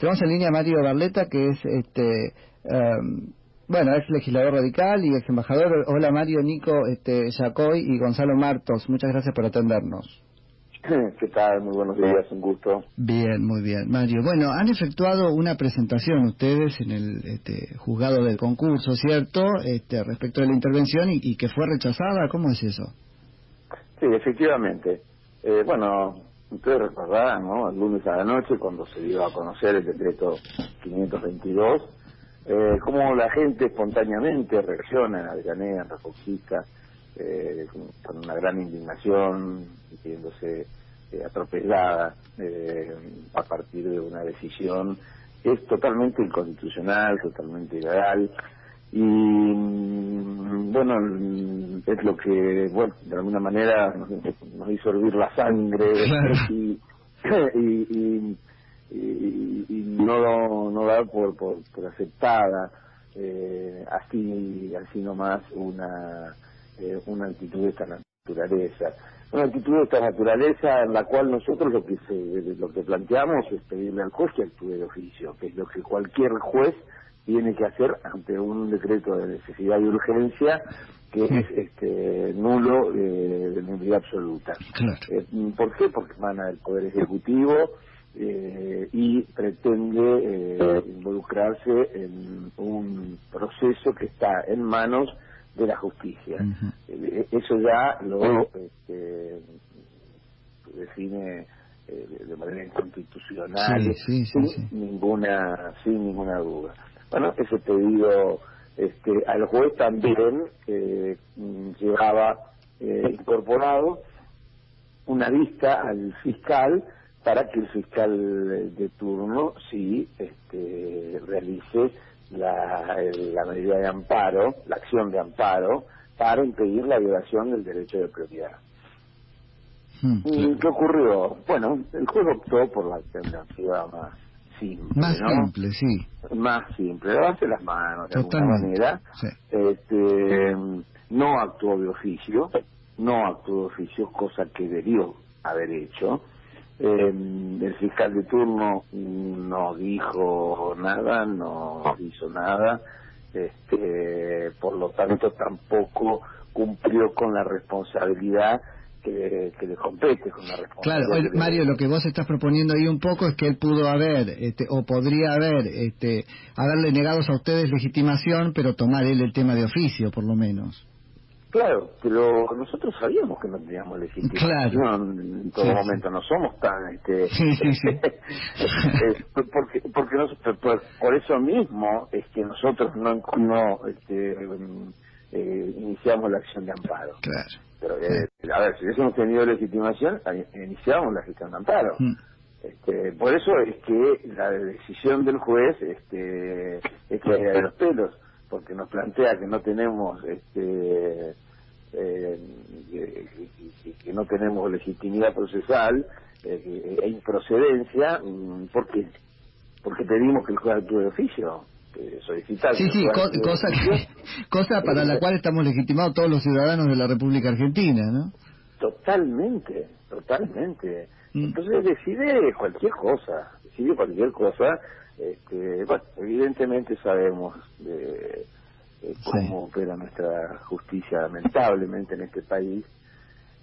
Tenemos en línea a Mario Barleta, que es este em, bueno, es legislador radical y ex embajador. Hola Mario, Nico, este, Yacoy y Gonzalo Martos. Muchas gracias por atendernos. ¿Qué tal? Muy buenos días, un gusto. Bien, muy bien. Mario, bueno, han efectuado una presentación ustedes en el este, juzgado del concurso, ¿cierto? Este, respecto de la intervención y, que fue rechazada. ¿Cómo es eso? Sí, efectivamente. Eh, bueno, ustedes recordarán, ¿no? El lunes a la noche, cuando se dio a conocer el decreto 522, eh, cómo la gente espontáneamente reacciona en Avellaneda, en Refoxica, eh, con una gran indignación, sintiéndose eh, atropellada eh, a partir de una decisión que es totalmente inconstitucional, totalmente ilegal, y mm, bueno, es lo que, bueno, de alguna manera nos, hizo hervir la sangre y, y y, y no no dar por, por, aceptada eh, así así nomás una eh, una actitud de esta naturaleza. Una actitud de esta naturaleza en la cual nosotros lo que se, lo que planteamos es pedirle al juez que actúe de oficio que es lo que cualquier juez tiene que hacer ante un decreto de necesidad y urgencia que es este nulo eh, de nulidad absoluta. Eh, ¿Por qué? Porque emana del Poder Ejecutivo, eh, y pretende involucrarse en un proceso que está en manos de la justicia. Eso ya lo este, define de manera inconstitucional sin ninguna sin ninguna duda. Bueno, ese pedido este, al juez también llevaba incorporado una vista al fiscal para que el fiscal de turno sí este, realice la, la medida de amparo, la acción de amparo, para impedir la violación del derecho de propiedad. Hmm. ¿Y ¿Qué ocurrió? Bueno, el juez optó por la alternativa más simple. Más simple, sí. Más simple, lavarse las manos de alguna manera. Este, no actuó de oficio, no actuó de oficio, cosa que debió haber hecho eh, el fiscal de turno no dijo nada, no hizo nada, este, por lo tanto tampoco cumplió con la responsabilidad que, le compete con la responsabilidad. Claro, Mario, lo que vos estás proponiendo ahí un poco es que él pudo haber, este, o podría haber, este, haberle negado a ustedes legitimación, pero tomar él el tema de oficio, por lo menos. Claro, pero nosotros sabíamos que no teníamos legitimación claro. en todo momento, no somos tan... este sí, sí, sí. porque porque por, eso mismo es que nosotros no, no este, eh, iniciamos la acción de amparo. Claro. Pero, eh, a ver, si hubiésemos tenido legitimación, iniciamos la gestión de amparo. Mm. Este, por eso es que la decisión del juez este, es que de los pelos porque nos plantea que no tenemos este eh, que, no tenemos legitimidad procesal eh, e improcedencia mm, porque porque pedimos que el juez actúe de oficio solicitar sí sí cosa cosa para la cual estamos legitimados todos los ciudadanos de la República Argentina no totalmente totalmente. Mm. entonces decide cualquier cosa decide cualquier cosa este, bueno, evidentemente sabemos de, cómo opera nuestra justicia lamentablemente en este país.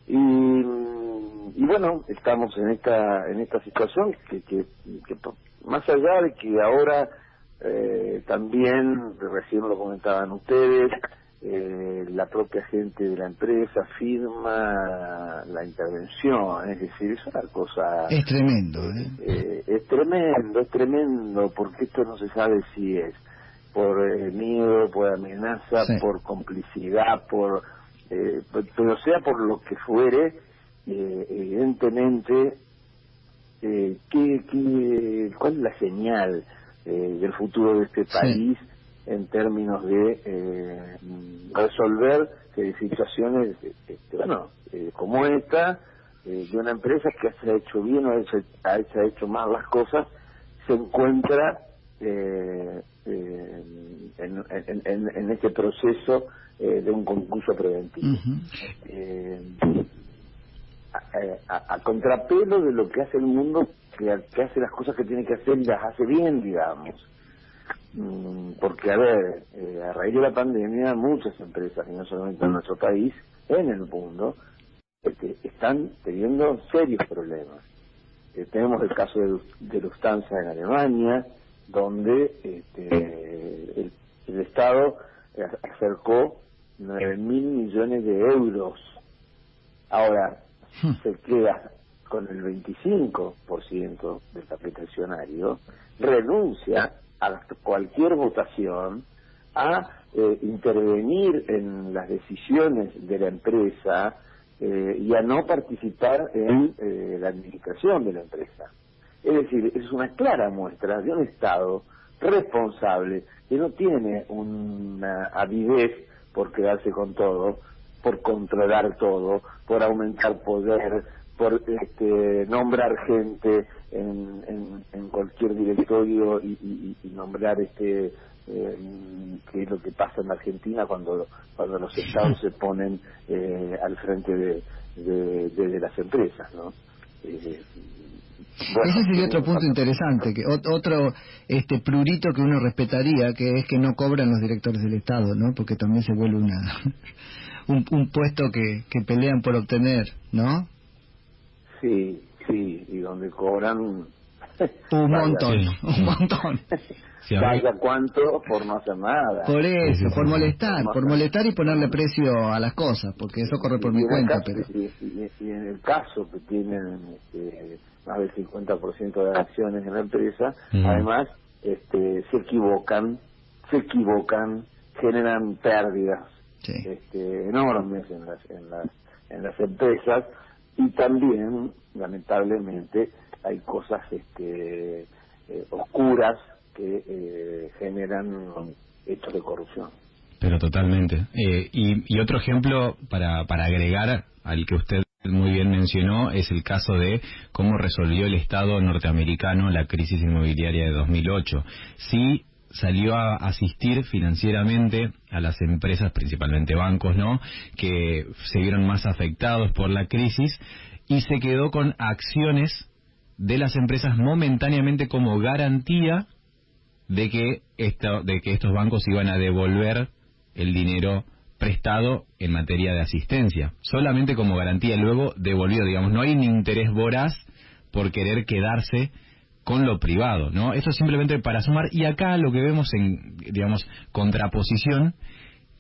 Y, y bueno estamos en esta en esta situación que, que, más allá de que ahora eh, también recién lo comentaban ustedes eh, la propia gente de la empresa firma la intervención, es decir, es una cosa... Es tremendo, ¿eh? ¿eh? es tremendo, es tremendo, porque esto no se sabe si es por eh, miedo, por amenaza, por complicidad, por... pero sea por lo que fuere, evidentemente, ¿qué, qué, ¿cuál es la señal del futuro de este país? en términos de eh, resolver eh, situaciones este, bueno eh, como esta de una empresa que se ha hecho bien o se ha hecho mal las cosas se encuentra en, en, este proceso de un concurso preventivo a, contrapelo de lo que hace el mundo que, hace las cosas que tiene que hacer y las hace bien, digamos. Mm, porque, a ver, eh, a raíz de la pandemia, muchas empresas, y no solamente en nuestro país, en el mundo, este, están teniendo serios problemas. Eh, tenemos el caso de, de Lufthansa en Alemania, donde este, el, el Estado acercó 9 mil millones de euros. Ahora. Se queda con el 25% del paquete renuncia a cualquier votación a eh, intervenir en las decisiones de la empresa eh, y a no participar en eh, la administración de la empresa. Es decir, es una clara muestra de un Estado responsable que no tiene una avidez por quedarse con todo, por controlar todo, por aumentar poder, por este, nombrar gente en, en, cualquier directorio y, nombrar este eh, que es lo que pasa en Argentina cuando cuando los estados se ponen eh, al frente de, de, las empresas, ¿no? Eh, ese sería otro punto interesante, que otro este prurito que uno respetaría, que es que no cobran los directores del Estado, ¿no? Porque también se vuelve una un, puesto que, que pelean por obtener, ¿no? Sí, sí, y donde cobran un montón, un montón. Vaya cuánto por no hacer nada. Por eso, por molestar, por molestar y ponerle precio a las cosas, porque eso corre por mi cuenta. pero y, en el caso que tienen este, más del 50% de las acciones en la empresa, además este, se equivocan, se equivocan, generan pérdidas este, enormes en las, en, las, en las empresas y también, lamentablemente, hay cosas este, eh, oscuras que eh, generan hechos de corrupción. Pero totalmente. Eh, y, y, otro ejemplo para, para agregar al que usted muy bien mencionó es el caso de cómo resolvió el Estado norteamericano la crisis inmobiliaria de 2008. Sí salió a asistir financieramente a las empresas, principalmente bancos, ¿no? Que se vieron más afectados por la crisis y se quedó con acciones de las empresas momentáneamente como garantía de que de que estos bancos iban a devolver el dinero prestado en materia de asistencia, solamente como garantía, luego devolvido, digamos, no hay un interés voraz por querer quedarse con lo privado, ¿no? Esto es simplemente para sumar, y acá lo que vemos en, digamos, contraposición,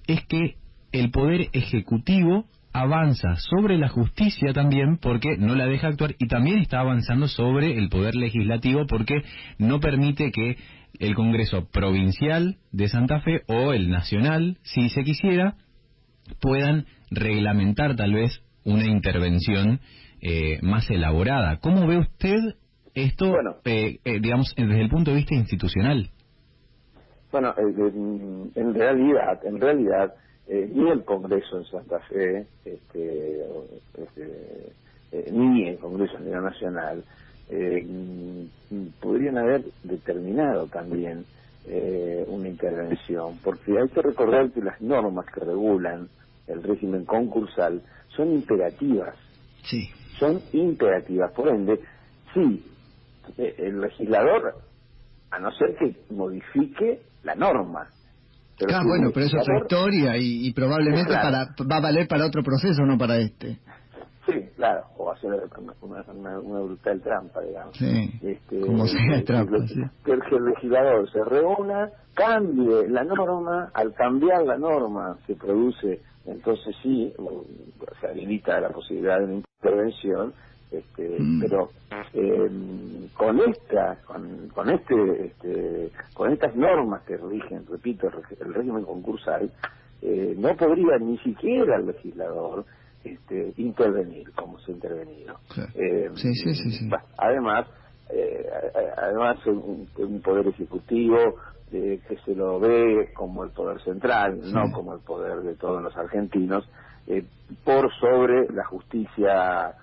es que el poder ejecutivo avanza sobre la justicia también porque no la deja actuar y también está avanzando sobre el poder legislativo porque no permite que el Congreso provincial de Santa Fe o el nacional, si se quisiera, puedan reglamentar tal vez una intervención eh, más elaborada. ¿Cómo ve usted esto, eh, eh, digamos, desde el punto de vista institucional? Bueno, en realidad, en realidad, ni el Congreso en Santa Fe, este, este, ni el Congreso a nivel nacional, podrían haber determinado también eh, una intervención, porque hay que recordar que las normas que regulan el régimen concursal son imperativas. Sí. Son imperativas. Por ende, sí, eh, el legislador, a no ser que modifique la norma. Pero bueno, pero eso es otra historia y, probablemente para, va a valer para otro proceso, no para este. Sí, claro, o hacer una, una, una brutal trampa, digamos. Sí, este, como sea trampa, que, el legislador se reúna, cambie la norma, al cambiar la norma se produce, entonces sí, se habilita la posibilidad de una intervención, este, mm. pero eh, con esta, con, con este, este, con estas normas que rigen, repito, el régimen concursal, eh, no podría ni siquiera el legislador este, intervenir como se ha intervenido. Eh, sí, sí, sí, además, eh, además un, un, poder ejecutivo eh, que se lo ve como el poder central, no como el poder de todos los argentinos, eh, por sobre la justicia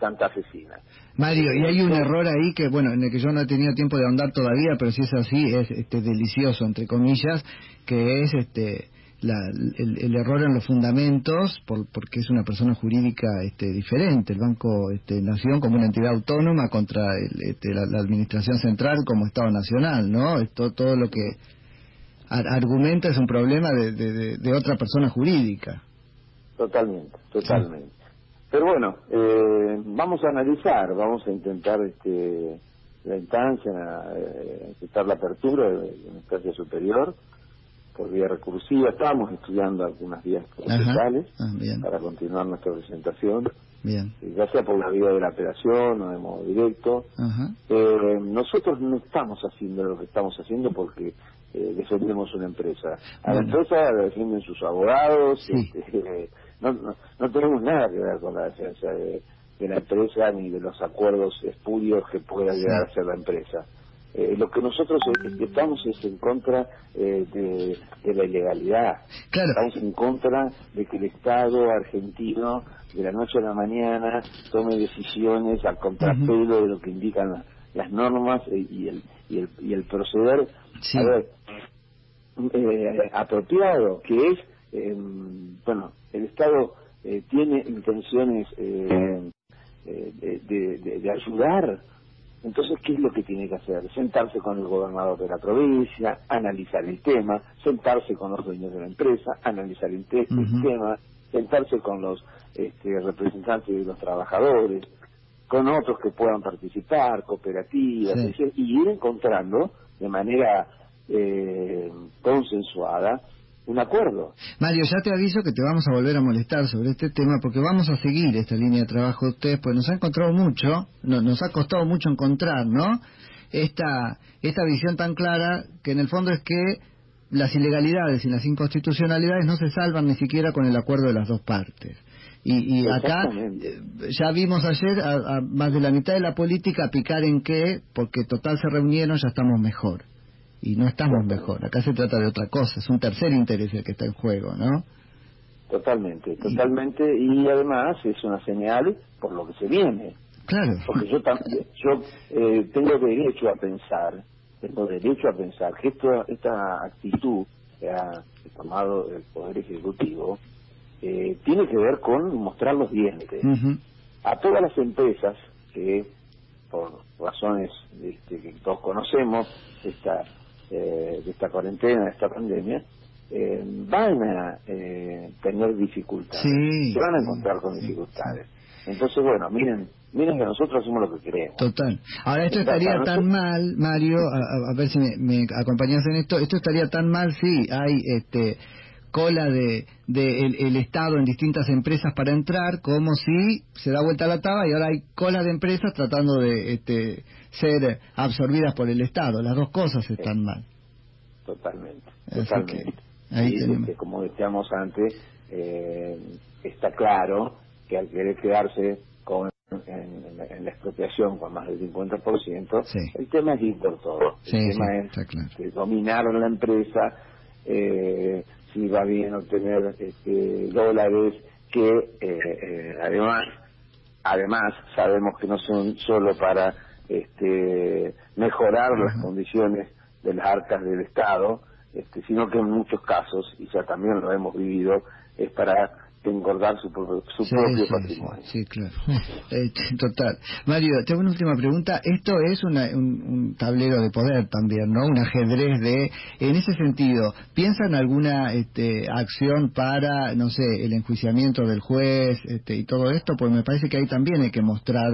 santafesina. Mario, y hay un error ahí que, bueno, en el que yo no he tenido tiempo de ahondar todavía, pero si es así, es este, delicioso, entre comillas, que es este el, error en los fundamentos por, porque es una persona jurídica este, diferente. El Banco este, Nación como una entidad autónoma contra este, la, Administración Central como Estado Nacional, ¿no? Esto, todo lo que argumenta es un problema de, de, otra persona jurídica. Totalmente, totalmente. Pero bueno, eh, vamos a analizar, vamos a intentar este, la instancia, eh, intentar la apertura de una instancia superior por vía recursiva. Estamos estudiando algunas vías procesales ah, para continuar nuestra presentación. Bien. Ya sea por la vía de la operación o de modo directo. Eh, nosotros no estamos haciendo lo que estamos haciendo porque eh, defendemos una empresa. A la empresa la defienden sus abogados. Este, no, no, tenemos nada que ver con la defensa de, la empresa ni de los acuerdos espurios que pueda llegar a ser la empresa. Eh, lo que nosotros estamos es en contra eh, de, la ilegalidad. Estamos en contra de que el Estado argentino de la noche a la mañana tome decisiones al contrapelo de lo que indican las normas eh, y, el, y, el, y el proceder. Apropiado, que es, bueno, el Estado tiene intenciones de, de ayudar. Entonces, ¿qué es lo que tiene que hacer? Sentarse con el gobernador de la provincia, analizar el tema, sentarse con los dueños de la empresa, analizar el, tema, sentarse con los este, representantes de los trabajadores, con otros que puedan participar, cooperativas, y ir encontrando de manera eh, consensuada un acuerdo. Mario, ya te aviso que te vamos a volver a molestar sobre este tema porque vamos a seguir esta línea de trabajo de ustedes, pues nos ha encontrado mucho, nos ha costado mucho encontrar, ¿no? Esta, esta visión tan clara que en el fondo es que las ilegalidades y las inconstitucionalidades no se salvan ni siquiera con el acuerdo de las dos partes. Y, acá eh, ya vimos ayer a, más de la mitad de la política picar en que, porque total se reunieron, ya estamos mejor y no estamos mejor. Acá se trata de otra cosa, es un tercer interés el que está en juego, ¿no? Totalmente, totalmente, y, además es una señal por lo que se viene. Claro. Porque yo, yo eh, tengo derecho a pensar, tengo derecho a pensar que esto, esta actitud que ha tomado el Poder Ejecutivo eh, tiene que ver con mostrar los dientes. A todas las empresas que, por razones este, que todos conocemos, esta eh, de esta cuarentena, de esta pandemia, eh, van a eh, tener dificultades, se van a encontrar con dificultades. Entonces, bueno, miren, miren que nosotros hacemos lo que queremos. Total. Ahora, esto estaría tan mal, Mario, a, ver si me, acompañas en esto, esto estaría tan mal si hay este cola de, de el, Estado en distintas empresas para entrar, como si se da vuelta la taba y ahora hay cola de empresas tratando de este, ser absorbidas por el Estado. Las dos cosas están mal. Totalmente, totalmente. y como decíamos antes, eh, está claro que al querer quedarse con en, la expropiación con más del 50%, el tema es ir por todo. el tema es que dominaron la empresa, eh, si va bien obtener este, dólares, que eh, eh, además además sabemos que no son solo para este, mejorar las condiciones de las arcas del Estado, este, sino que en muchos casos, y ya también lo hemos vivido, es para engordar su, propio, patrimonio. Sí, claro. Eh, total. Mario, tengo una última pregunta. Esto es un, tablero de poder también, ¿no? Un ajedrez de... En ese sentido, ¿piensan alguna este, acción para, no sé, el enjuiciamiento del juez este, y todo esto? Pues me parece que ahí también hay que mostrar,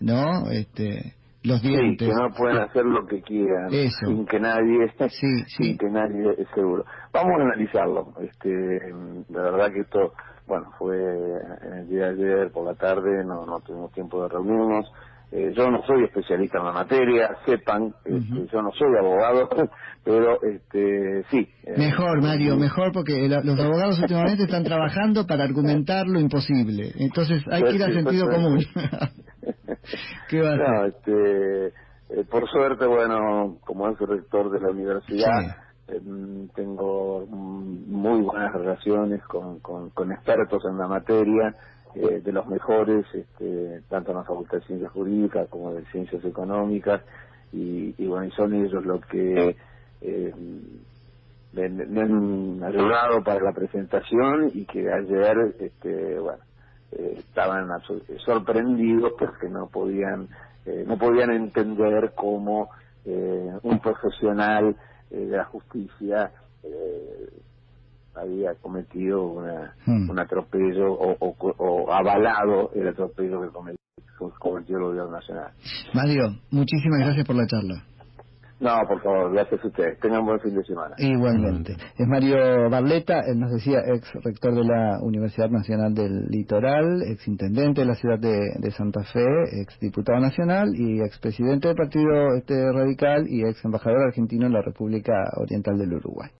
¿no? Este, los dientes. que no pueden hacer lo que quieran sin que nadie esté sin que nadie es seguro. Vamos a analizarlo. Este, la verdad que esto, bueno, fue en el día de ayer por la tarde, no, no tuvimos tiempo de reunirnos. Eh, yo no soy especialista en la materia, sepan, este, yo no soy abogado, pero este, sí. Eh, mejor, Mario, mejor porque los abogados últimamente están trabajando para argumentar lo imposible. Entonces hay que ir al sentido común. no, este, eh, por suerte, bueno, como es el rector de la universidad, em, tengo muy buenas relaciones con, con, expertos en la materia, eh, de los mejores, este, tanto en la Facultad de Ciencias Jurídicas como de Ciencias Económicas, y, y bueno, y son ellos los que eh, me, han ayudado para la presentación y que ayer, este, bueno, eh, estaban sorprendidos porque no podían, eh, no podían entender cómo eh, un profesional de la justicia había cometido una, hmm. un atropello o, o, avalado el atropello que cometió, el gobierno nacional. Mario, muchísimas gracias por la charla. No, por favor, gracias a ustedes. Tengan buen fin de semana. Igualmente. Es Mario Barleta, él nos decía, ex rector de la Universidad Nacional del Litoral, ex intendente de la ciudad de, Santa Fe, ex diputado nacional y ex presidente del Partido este, Radical y ex embajador argentino en la República Oriental del Uruguay.